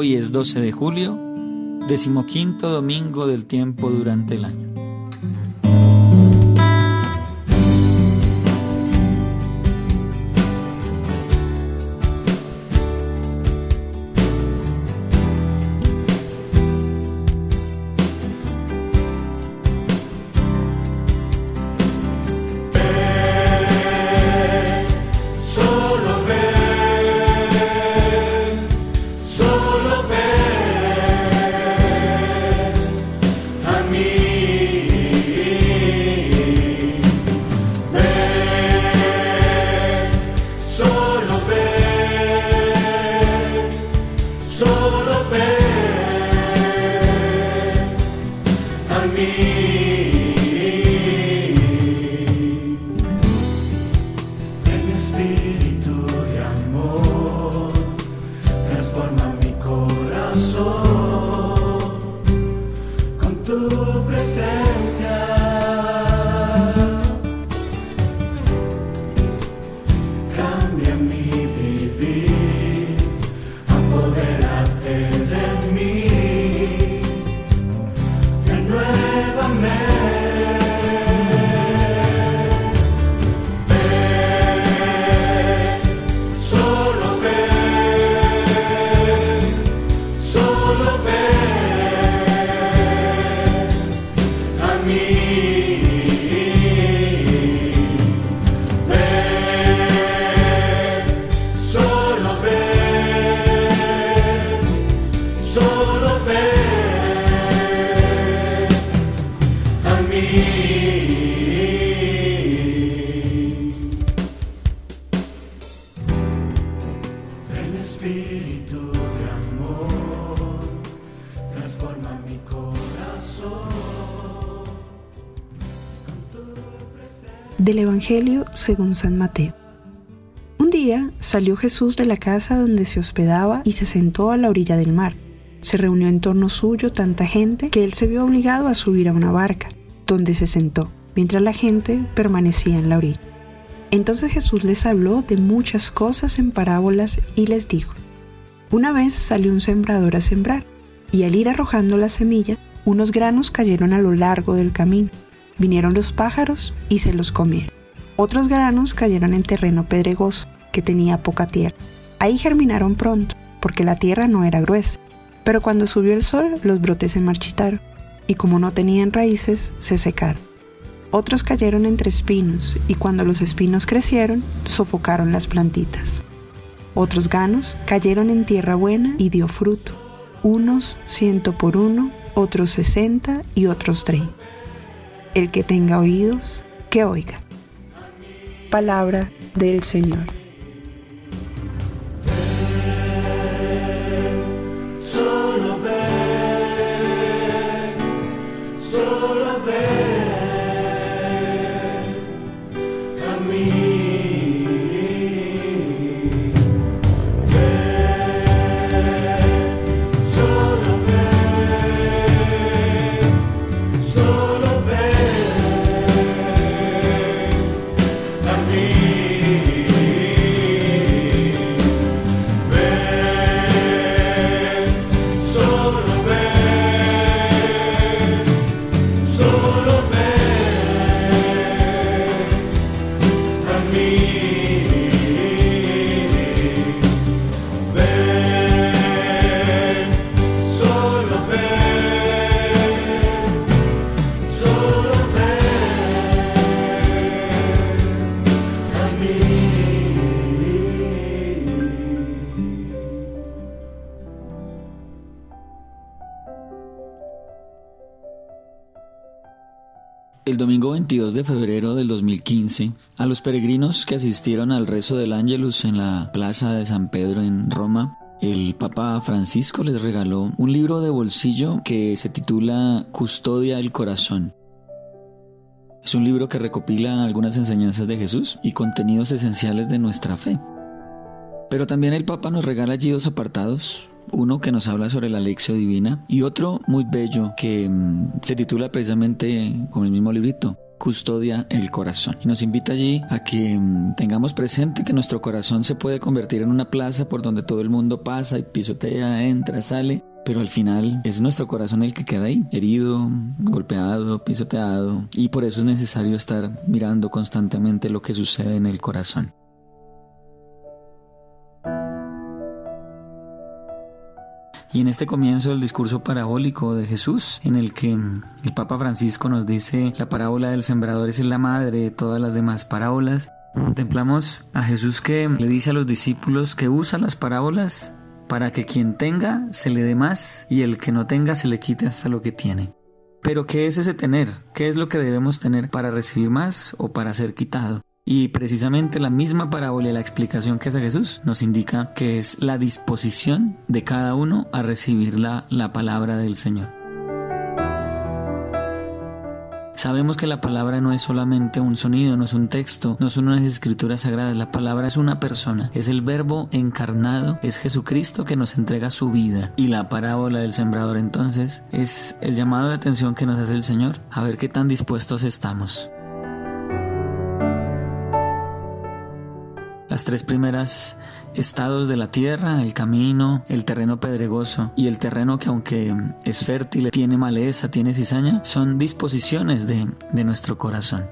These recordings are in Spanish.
Hoy es 12 de julio, decimoquinto domingo del tiempo durante el año. Del Evangelio según San Mateo. Un día salió Jesús de la casa donde se hospedaba y se sentó a la orilla del mar. Se reunió en torno suyo tanta gente que él se vio obligado a subir a una barca, donde se sentó, mientras la gente permanecía en la orilla. Entonces Jesús les habló de muchas cosas en parábolas y les dijo, Una vez salió un sembrador a sembrar, y al ir arrojando la semilla, unos granos cayeron a lo largo del camino Vinieron los pájaros y se los comieron. Otros granos cayeron en terreno pedregoso, que tenía poca tierra. Ahí germinaron pronto, porque la tierra no era gruesa. Pero cuando subió el sol, los brotes se marchitaron, y como no tenían raíces, se secaron. Otros cayeron entre espinos, y cuando los espinos crecieron, sofocaron las plantitas. Otros ganos cayeron en tierra buena y dio fruto, unos ciento por uno, otros sesenta y otros treinta. El que tenga oídos, que oiga. Palabra del Señor. El domingo 22 de febrero del 2015, a los peregrinos que asistieron al rezo del Ángelus en la Plaza de San Pedro en Roma, el Papa Francisco les regaló un libro de bolsillo que se titula Custodia del Corazón. Es un libro que recopila algunas enseñanzas de Jesús y contenidos esenciales de nuestra fe. Pero también el Papa nos regala allí dos apartados, uno que nos habla sobre la lección divina y otro muy bello que mm, se titula precisamente con el mismo librito, custodia el corazón. Y nos invita allí a que mm, tengamos presente que nuestro corazón se puede convertir en una plaza por donde todo el mundo pasa y pisotea, entra, sale, pero al final es nuestro corazón el que queda ahí, herido, golpeado, pisoteado, y por eso es necesario estar mirando constantemente lo que sucede en el corazón. Y en este comienzo del discurso parabólico de Jesús, en el que el Papa Francisco nos dice la parábola del sembrador es la madre de todas las demás parábolas, contemplamos a Jesús que le dice a los discípulos que usa las parábolas para que quien tenga se le dé más y el que no tenga se le quite hasta lo que tiene. Pero ¿qué es ese tener? ¿Qué es lo que debemos tener para recibir más o para ser quitado? Y precisamente la misma parábola y la explicación que hace Jesús nos indica que es la disposición de cada uno a recibir la, la palabra del Señor. Sabemos que la palabra no es solamente un sonido, no es un texto, no son unas escrituras sagradas, la palabra es una persona, es el verbo encarnado, es Jesucristo que nos entrega su vida. Y la parábola del sembrador entonces es el llamado de atención que nos hace el Señor, a ver qué tan dispuestos estamos. Las tres primeras estados de la tierra, el camino, el terreno pedregoso y el terreno que aunque es fértil, tiene maleza, tiene cizaña, son disposiciones de, de nuestro corazón.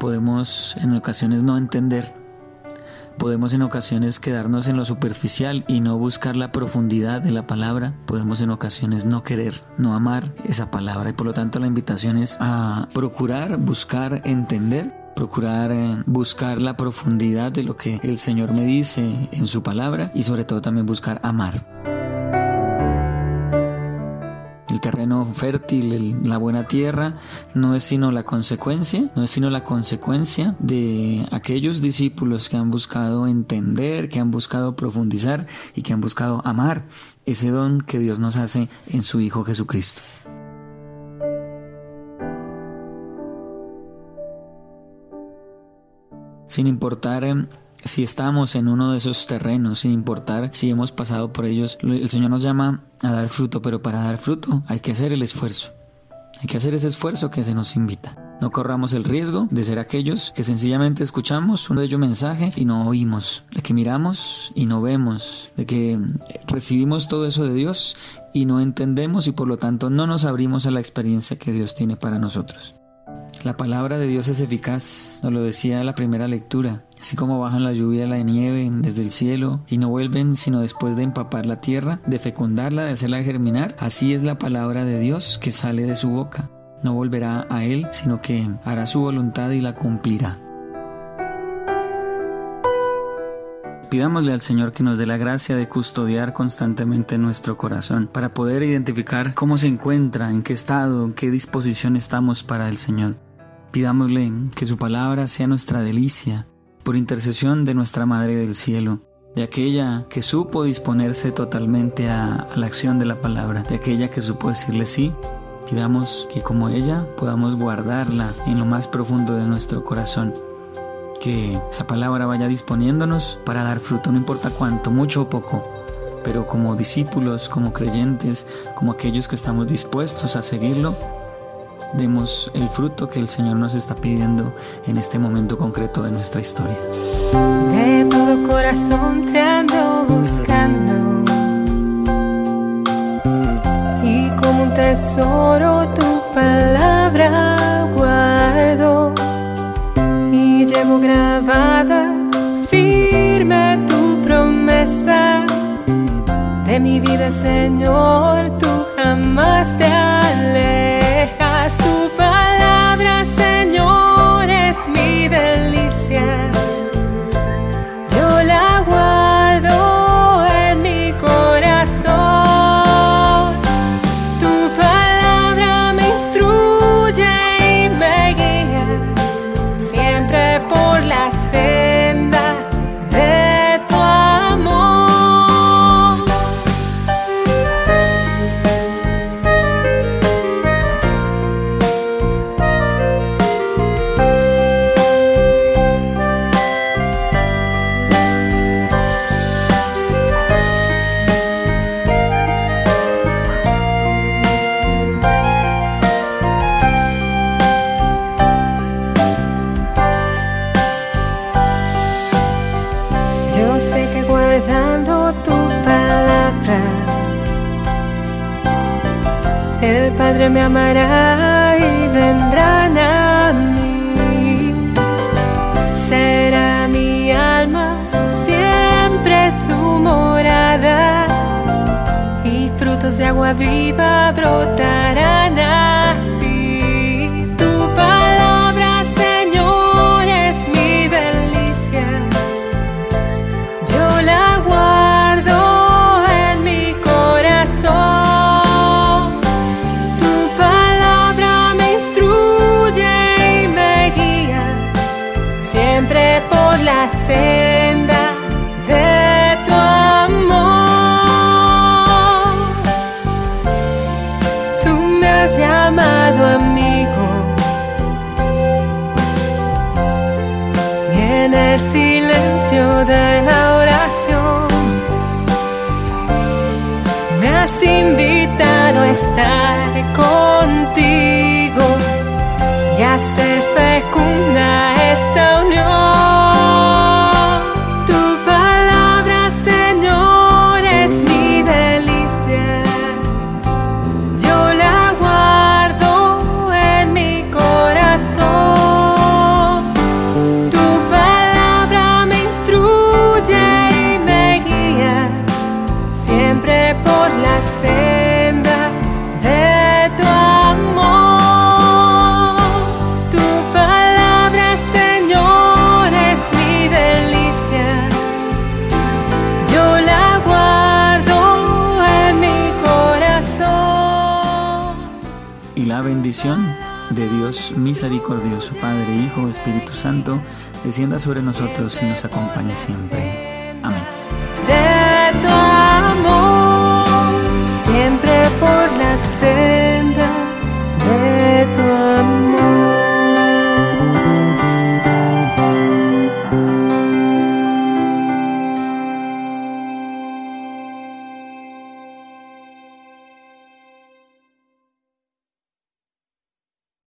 Podemos en ocasiones no entender, podemos en ocasiones quedarnos en lo superficial y no buscar la profundidad de la palabra, podemos en ocasiones no querer, no amar esa palabra. Y por lo tanto la invitación es a procurar, buscar, entender procurar eh, buscar la profundidad de lo que el Señor me dice en su palabra y sobre todo también buscar amar. El terreno fértil, la buena tierra, no es sino la consecuencia, no es sino la consecuencia de aquellos discípulos que han buscado entender, que han buscado profundizar y que han buscado amar ese don que Dios nos hace en su Hijo Jesucristo. Sin importar em, si estamos en uno de esos terrenos, sin importar si hemos pasado por ellos, el Señor nos llama a dar fruto, pero para dar fruto hay que hacer el esfuerzo. Hay que hacer ese esfuerzo que se nos invita. No corramos el riesgo de ser aquellos que sencillamente escuchamos un bello mensaje y no oímos, de que miramos y no vemos, de que recibimos todo eso de Dios y no entendemos y por lo tanto no nos abrimos a la experiencia que Dios tiene para nosotros. La palabra de Dios es eficaz, nos lo decía la primera lectura. Así como bajan la lluvia la nieve desde el cielo y no vuelven sino después de empapar la tierra, de fecundarla, de hacerla germinar, así es la palabra de Dios que sale de su boca. No volverá a Él, sino que hará su voluntad y la cumplirá. Pidámosle al Señor que nos dé la gracia de custodiar constantemente nuestro corazón para poder identificar cómo se encuentra, en qué estado, en qué disposición estamos para el Señor. Pidámosle que su palabra sea nuestra delicia, por intercesión de nuestra Madre del Cielo, de aquella que supo disponerse totalmente a, la acción de la palabra, de aquella que supo decirle sí. Pidamos que como ella podamos guardarla en lo más profundo de nuestro corazón, que esa palabra vaya disponiéndonos para dar fruto, no importa cuánto, mucho o poco, pero como discípulos, como creyentes, como aquellos que estamos dispuestos a seguirlo, demos el fruto que el Señor nos está pidiendo en este momento concreto de nuestra historia. De todo corazón te ando buscando. Y como un tesoro tu palabra guardo. Y llevo grabada firme tu promesa. De mi vida Señor tú jamás te siempre me amará y vendrán a mí. Será mi alma siempre su morada y frutos de agua viva brotarán así. Llamado amigo. Y en el silencio de la de Dios misericordioso, Padre, Hijo, Espíritu Santo, descienda sobre nosotros y nos acompañe siempre.